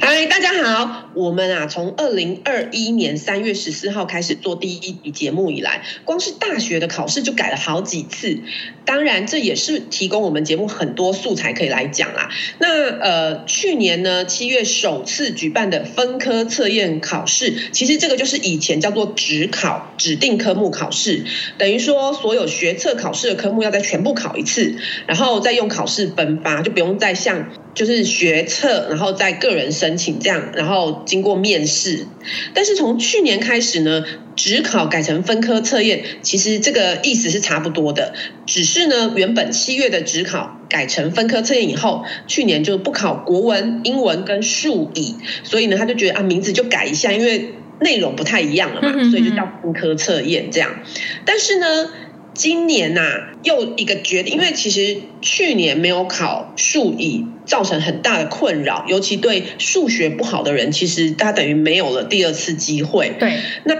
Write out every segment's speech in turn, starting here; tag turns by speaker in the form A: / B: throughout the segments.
A: 嗨，大家好！我们啊，从二零二一年三月十四号开始做第一集节目以来，光是大学的考试就改了好几次。当然，这也是提供我们节目很多素材可以来讲啦。那呃，去年呢，七月首次举办的分科测验考试，其实这个就是以前叫做指考指定科目考试，等于说所有学测考试的科目要再全部考一次，然后再用考试分发，就不用再像。就是学测，然后再个人申请这样，然后经过面试。但是从去年开始呢，职考改成分科测验，其实这个意思是差不多的。只是呢，原本七月的职考改成分科测验以后，去年就不考国文、英文跟数理，所以呢，他就觉得啊，名字就改一下，因为内容不太一样了嘛，所以就叫分科测验这样。但是呢。今年呐、啊，又一个决定，因为其实去年没有考数乙，造成很大的困扰，尤其对数学不好的人，其实他等于没有了第二次机会。
B: 对，
A: 那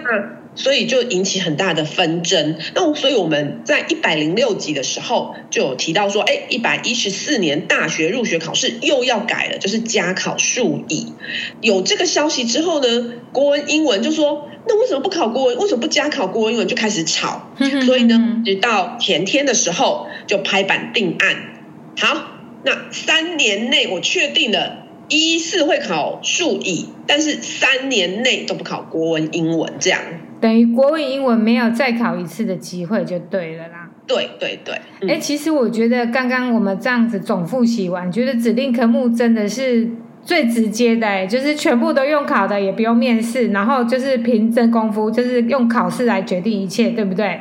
A: 所以就引起很大的纷争。那所以我们在一百零六集的时候就有提到说，哎，一百一十四年大学入学考试又要改了，就是加考数乙。有这个消息之后呢，国文、英文就说。那为什么不考国文？为什么不加考国文？英文就开始吵。所以呢，直到前天的时候就拍板定案。好，那三年内我确定了，一四会考数乙，但是三年内都不考国文、英文，这样
B: 等于国文、英文没有再考一次的机会就对了啦。
A: 对对对。哎、
B: 嗯欸，其实我觉得刚刚我们这样子总复习完，觉得指定科目真的是。最直接的，就是全部都用考的，也不用面试，然后就是凭真功夫，就是用考试来决定一切，对不对？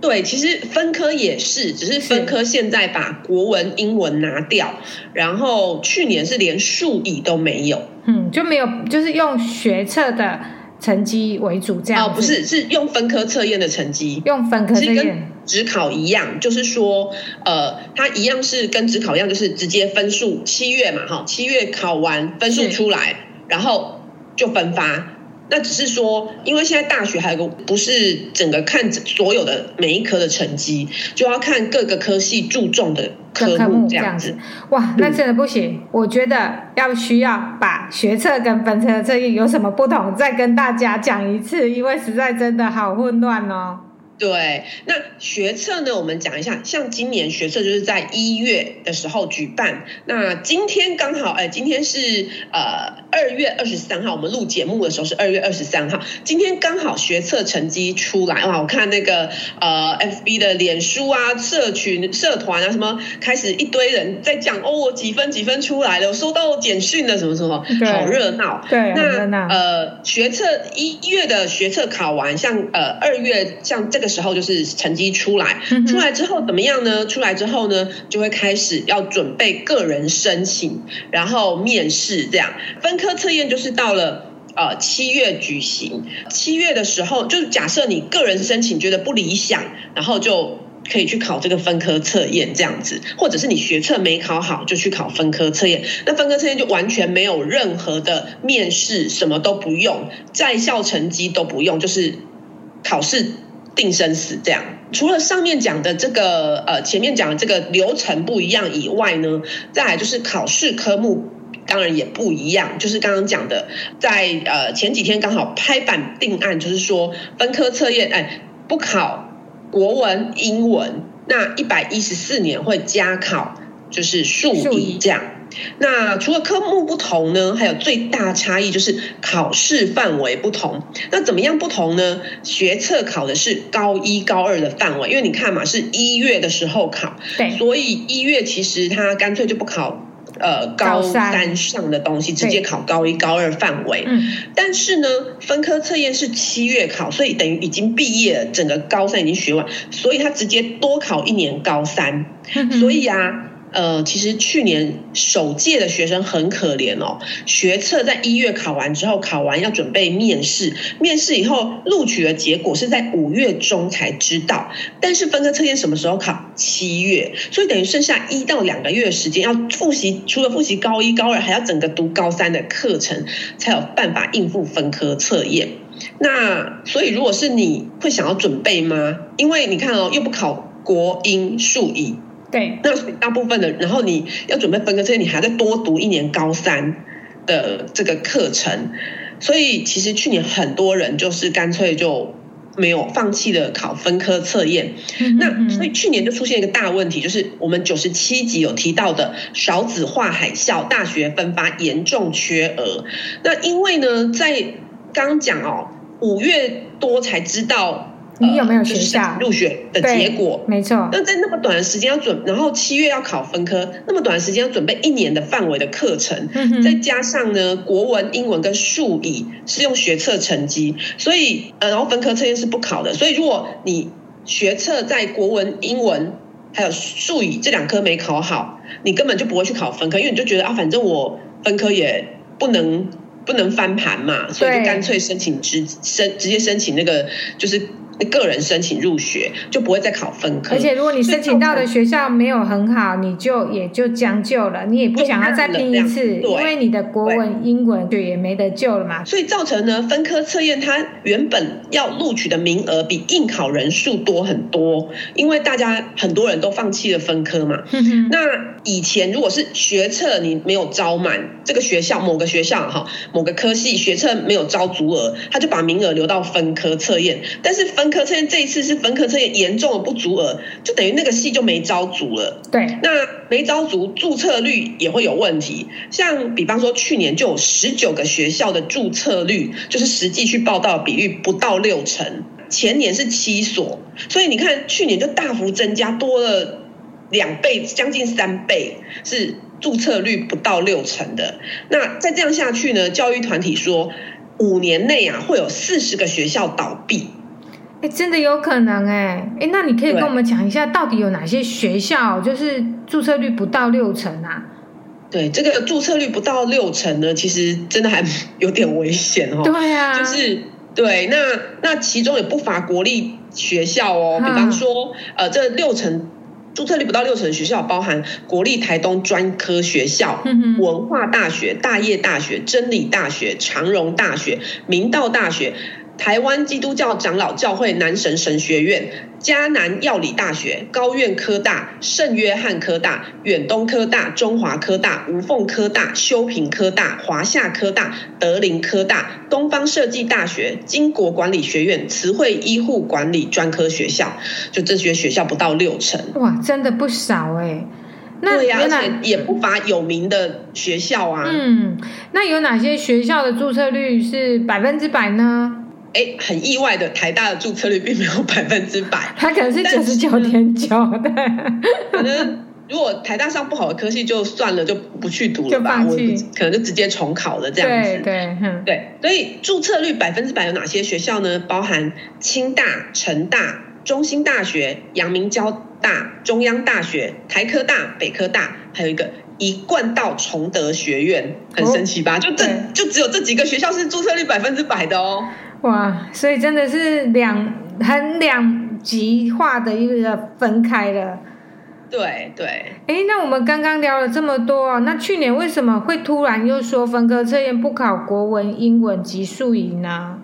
A: 对，其实分科也是，只是分科现在把国文、英文拿掉，然后去年是连数乙都没有，
B: 嗯，就没有，就是用学测的。成绩为主这样
A: 哦，不是，是用分科测验的成绩，
B: 用分科测验，
A: 是跟指考一样，就是说，呃，它一样是跟职考一样，就是直接分数七月嘛，哈，七月考完分数出来，然后就分发。那只是说，因为现在大学还有个不是整个看所有的每一科的成绩，就要看各个科系注重的科目这样子。
B: 哇，那真的不行。我觉得要需要把学测跟分科测验有什么不同，再跟大家讲一次，因为实在真的好混乱哦。
A: 对，那学测呢？我们讲一下，像今年学测就是在一月的时候举办。那今天刚好，哎，今天是呃二月二十三号，我们录节目的时候是二月二十三号。今天刚好学测成绩出来哇！我看那个呃 FB 的脸书啊、社群、社团啊，什么开始一堆人在讲哦，我几分几分出来了，我收到简讯了，什么什么，好热闹。
B: 对，
A: 那呃学测一月的学测考完，像呃二月像这个。时候就是成绩出来，出来之后怎么样呢？出来之后呢，就会开始要准备个人申请，然后面试这样。分科测验就是到了呃七月举行，七月的时候，就是假设你个人申请觉得不理想，然后就可以去考这个分科测验这样子，或者是你学测没考好，就去考分科测验。那分科测验就完全没有任何的面试，什么都不用，在校成绩都不用，就是考试。定生死这样，除了上面讲的这个呃，前面讲的这个流程不一样以外呢，再来就是考试科目当然也不一样，就是刚刚讲的，在呃前几天刚好拍板定案，就是说分科测验哎不考国文、英文，那一百一十四年会加考就是数理这样。那除了科目不同呢，还有最大差异就是考试范围不同。那怎么样不同呢？学测考的是高一高二的范围，因为你看嘛，是一月的时候考，
B: 对，
A: 所以一月其实他干脆就不考呃高三上的东西，直接考高一高二范围。嗯，但是呢，分科测验是七月考，所以等于已经毕业了，整个高三已经学完，所以他直接多考一年高三。所以啊。呃，其实去年首届的学生很可怜哦。学测在一月考完之后，考完要准备面试，面试以后录取的结果是在五月中才知道。但是分科测验什么时候考？七月，所以等于剩下一到两个月的时间要复习，除了复习高一、高二，还要整个读高三的课程，才有办法应付分科测验。那所以如果是你会想要准备吗？因为你看哦，又不考。国英数乙。
B: 对，
A: 那大部分的，然后你要准备分科测验，你还要再多读一年高三的这个课程，所以其实去年很多人就是干脆就没有放弃的考分科测验。嗯嗯嗯，那所以去年就出现一个大问题，就是我们九十七集有提到的少子化海啸，大学分发严重缺额。那因为呢，在刚讲哦，五月多才知道。
B: 你有没有学校
A: 入学的结果？
B: 没错。
A: 那在那么短的时间要准，然后七月要考分科，那么短的时间要准备一年的范围的课程，嗯、再加上呢，国文、英文跟数乙是用学测成绩，所以呃，然后分科测验是不考的。所以如果你学测在国文、英文还有数乙这两科没考好，你根本就不会去考分科，因为你就觉得啊，反正我分科也不能不能翻盘嘛，所以就干脆申请直申直接申请那个就是。个人申请入学就不会再考分科，
B: 而且如果你申请到的学校没有很好，你就也就将就了，你也不想要再拼一次，因为你的国文、英文就也没得救了嘛。
A: 所以造成呢，分科测验它原本要录取的名额比应考人数多很多，因为大家很多人都放弃了分科嘛。那以前如果是学测你没有招满，这个学校某个学校哈，某个科系学测没有招足额，他就把名额留到分科测验，但是分科测验这一次是分科测验严重的不足额，就等于那个系就没招足了。
B: 对，
A: 那没招足，注册率也会有问题。像比方说去年就有十九个学校的注册率，就是实际去报道比率不到六成，前年是七所，所以你看去年就大幅增加，多了两倍，将近三倍，是注册率不到六成的。那再这样下去呢？教育团体说，五年内啊会有四十个学校倒闭。
B: 哎，真的有可能哎！哎，那你可以跟我们讲一下，到底有哪些学校就是注册率不到六成啊？
A: 对，这个注册率不到六成呢，其实真的还有点危险哦。
B: 对啊，
A: 就是对，那那其中也不乏国立学校哦，比方说，呃，这六成注册率不到六成的学校，包含国立台东专科学校、文化大学、大业大学、真理大学、长荣大学、明道大学。台湾基督教长老教会南神神学院、迦南药理大学、高院科大、圣约翰科大、远东科大、中华科大、无缝科大、修平科大、华夏科大、德林科大、东方设计大学、经国管理学院、慈惠医护管理专科学校，就这些学校不到六成。
B: 哇，真的不少哎。那
A: 对呀、啊，而且也不乏有名的学校啊。
B: 嗯，那有哪些学校的注册率是百分之百呢？
A: 哎，很意外的，台大的注册率并没有百分之百，
B: 它可能是九十九点九的。
A: 可能如果台大上不好的科系就算了，就不去读了吧，我可能就直接重考了这样子。
B: 对对、嗯、
A: 对，所以注册率百分之百有哪些学校呢？包含清大、成大、中兴大学、阳明交大、中央大学、台科大、北科大，还有一个一贯道崇德学院，很神奇吧？哦、就这就只有这几个学校是注册率百分之百的哦。
B: 哇，所以真的是两很两极化的一个分开了。
A: 对对。
B: 哎，那我们刚刚聊了这么多，那去年为什么会突然又说分科测验不考国文、英文及数乙呢？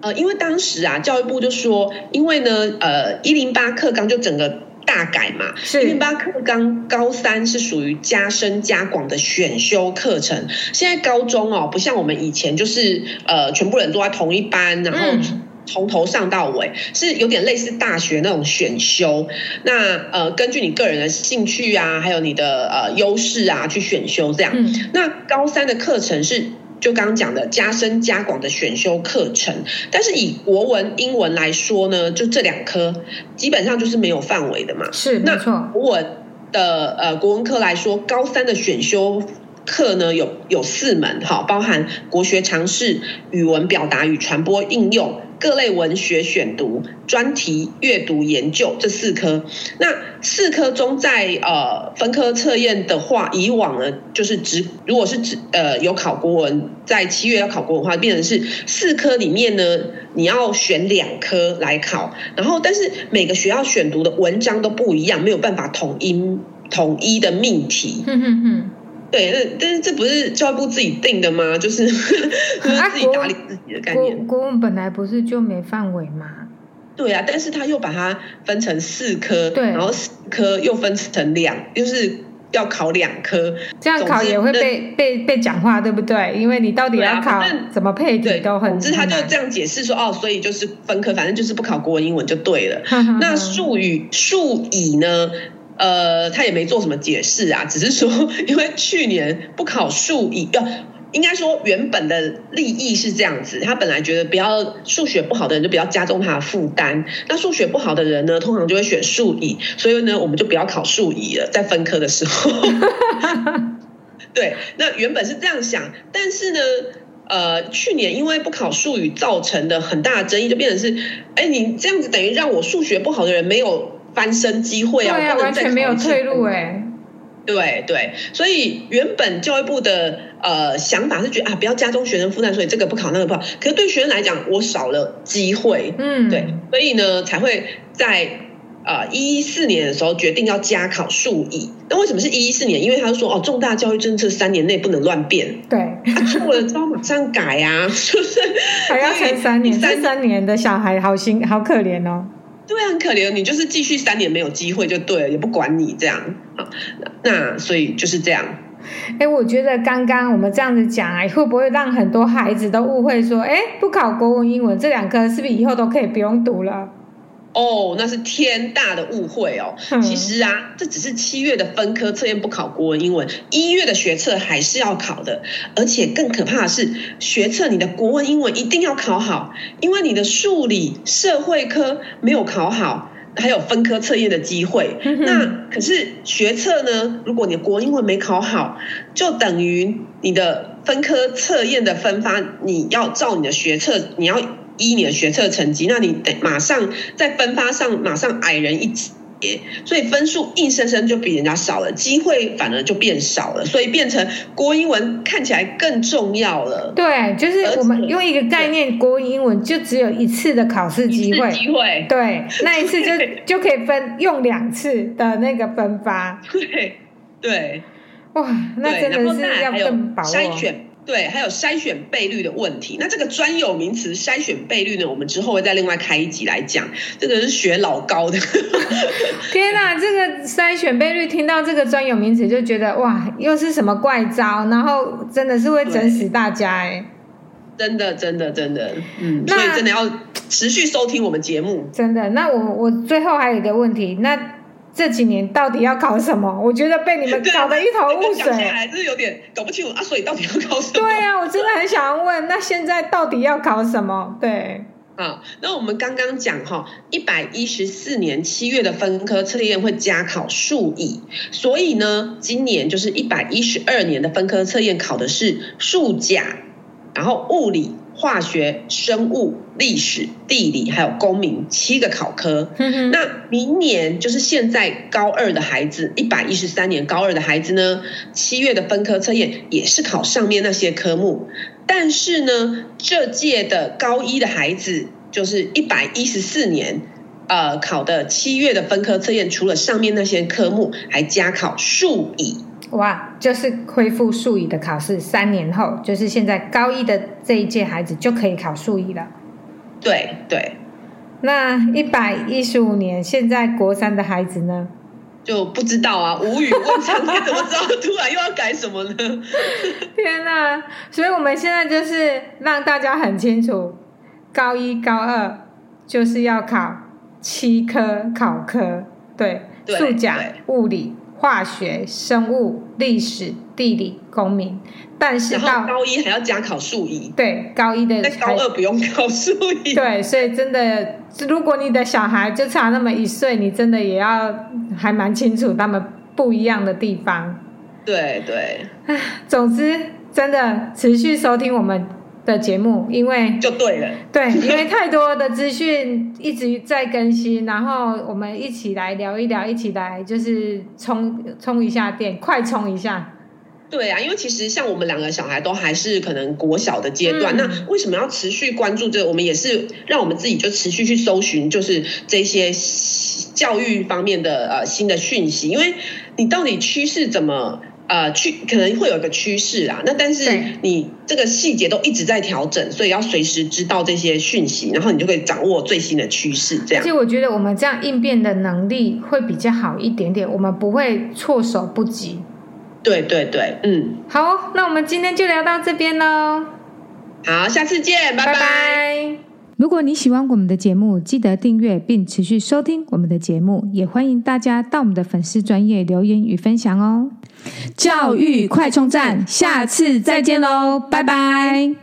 A: 呃，因为当时啊，教育部就说，因为呢，呃，一零八课纲就整个。大改嘛，一零八课纲高三是属于加深加广的选修课程。现在高中哦，不像我们以前就是呃，全部人都在同一班，然后从头上到尾，是有点类似大学那种选修。那呃，根据你个人的兴趣啊，还有你的呃优势啊，去选修这样。那高三的课程是。就刚刚讲的加深加广的选修课程，但是以国文、英文来说呢，就这两科基本上就是没有范围的嘛。
B: 是。
A: 那国文的呃国文科来说，高三的选修课呢有有四门哈，包含国学常识、语文表达与传播应用。各类文学选读、专题阅读研究这四科，那四科中在呃分科测验的话，以往呢就是只如果是只呃有考国文，在七月要考国文的话，变成是四科里面呢你要选两科来考，然后但是每个学校选读的文章都不一样，没有办法统一统一的命题。嗯哼哼。对，那但是这不是教育部自己定的吗？就是 就是自己打理自己的概念。
B: 国国文本来不是就没范围吗？
A: 对啊，但是他又把它分成四科，
B: 对，
A: 然后四科又分成两，就是要考两科，
B: 这样考也会被被被讲话，对不对？因为你到底要考怎么配题都很，
A: 总之他就这样解释说，哦，所以就是分科，反正就是不考国文英文就对了。那数语数乙呢？呃，他也没做什么解释啊，只是说 因为去年不考数乙要。应该说，原本的利益是这样子，他本来觉得不要数学不好的人就不要加重他的负担，那数学不好的人呢，通常就会选数乙，所以呢，我们就不要考数乙了，在分科的时候。对，那原本是这样想，但是呢，呃，去年因为不考数语造成的很大的争议，就变成是，哎，你这样子等于让我数学不好的人没有翻身机会啊，
B: 对啊，完全没有退路哎。
A: 对对，所以原本教育部的呃想法是觉得啊，不要加重学生负担，所以这个不考那个不考。可是对学生来讲，我少了机会，
B: 嗯，
A: 对，所以呢才会在呃一四年的时候决定要加考数乙。那为什么是一四年？因为他说哦，重大教育政策三年内不能乱变，
B: 对，
A: 他错了之后马上改啊，是不是？
B: 还要撑三年，三三年的小孩好心好可怜哦。
A: 对啊，很可怜，你就是继续三年没有机会就对了，也不管你这样。啊，那所以就是这样。
B: 哎，我觉得刚刚我们这样子讲啊，会不会让很多孩子都误会说，哎，不考国文、英文这两科，是不是以后都可以不用读了？
A: 哦，那是天大的误会哦！其实啊，这只是七月的分科测验不考国文、英文，一月的学测还是要考的。而且更可怕的是，学测你的国文、英文一定要考好，因为你的数理、社会科没有考好，还有分科测验的机会。那可是学测呢？如果你的国文、英文没考好，就等于你的分科测验的分发，你要照你的学测，你要。一年学测成绩，那你得马上在分发上马上矮人一截，所以分数硬生生就比人家少了，机会反而就变少了，所以变成国英文看起来更重要了。
B: 对，就是我们用一个概念，国英文就只有一次的考试机会，
A: 机会
B: 对，那一次就 就可以分用两次的那个分发。
A: 对对，
B: 哇，那真的是要更把握。
A: 对，还有筛选倍率的问题。那这个专有名词筛选倍率呢，我们之后会再另外开一集来讲。这个是学老高的。
B: 天哪，这个筛选倍率，听到这个专有名词就觉得哇，又是什么怪招？然后真的是会整死大家哎！
A: 真的，真的，真的，嗯，所以真的要持续收听我们节目。
B: 真的，那我我最后还有一个问题，那。这几年到底要考什么？我觉得被你们搞得一头雾水，
A: 还是有点搞不清楚啊。所以到底要考什么？
B: 对啊，我真的很想要问，那现在到底要考什么？对，
A: 啊，那我们刚刚讲哈，一百一十四年七月的分科测验会加考数乙，所以呢，今年就是一百一十二年的分科测验考的是数甲，然后物理。化学、生物、历史、地理，还有公民七个考科。那明年就是现在高二的孩子，一百一十三年高二的孩子呢，七月的分科测验也是考上面那些科目。但是呢，这届的高一的孩子，就是一百一十四年，呃，考的七月的分科测验，除了上面那些科目，还加考数乙。
B: 哇，就是恢复数乙的考试，三年后，就是现在高一的这一届孩子就可以考数乙了。
A: 对对，
B: 那一百一十五年，现在国三的孩子呢？
A: 就不知道啊，无语问长天，怎么知道突然又要改什么呢？
B: 天哪！所以我们现在就是让大家很清楚，高一、高二就是要考七科考科，对，数甲、物理。化学、生物、历史、地理、公民，但是到
A: 高一还要加考数一。
B: 对，高一的
A: 高二不用考数一。
B: 对，所以真的，如果你的小孩就差那么一岁，你真的也要还蛮清楚他们不一样的地方。
A: 对对。
B: 唉，总之，真的持续收听我们的节目，因为
A: 就对了，
B: 对，因为太多的资讯一直在更新，然后我们一起来聊一聊，一起来就是充充一下电，快充一下。
A: 对啊，因为其实像我们两个小孩都还是可能国小的阶段，嗯、那为什么要持续关注这个？我们也是让我们自己就持续去搜寻，就是这些教育方面的呃新的讯息，因为你到底趋势怎么？呃趋可能会有一个趋势啦。那但是你这个细节都一直在调整，所以要随时知道这些讯息，然后你就可以掌握最新的趋势。这样，
B: 而且我觉得我们这样应变的能力会比较好一点点，我们不会措手不及。
A: 对对对，嗯，
B: 好，那我们今天就聊到这边喽。
A: 好，下次见，拜拜。拜拜。
C: 如果你喜欢我们的节目，记得订阅并持续收听我们的节目，也欢迎大家到我们的粉丝专业留言与分享哦。教育快充站，下次再见喽，拜拜。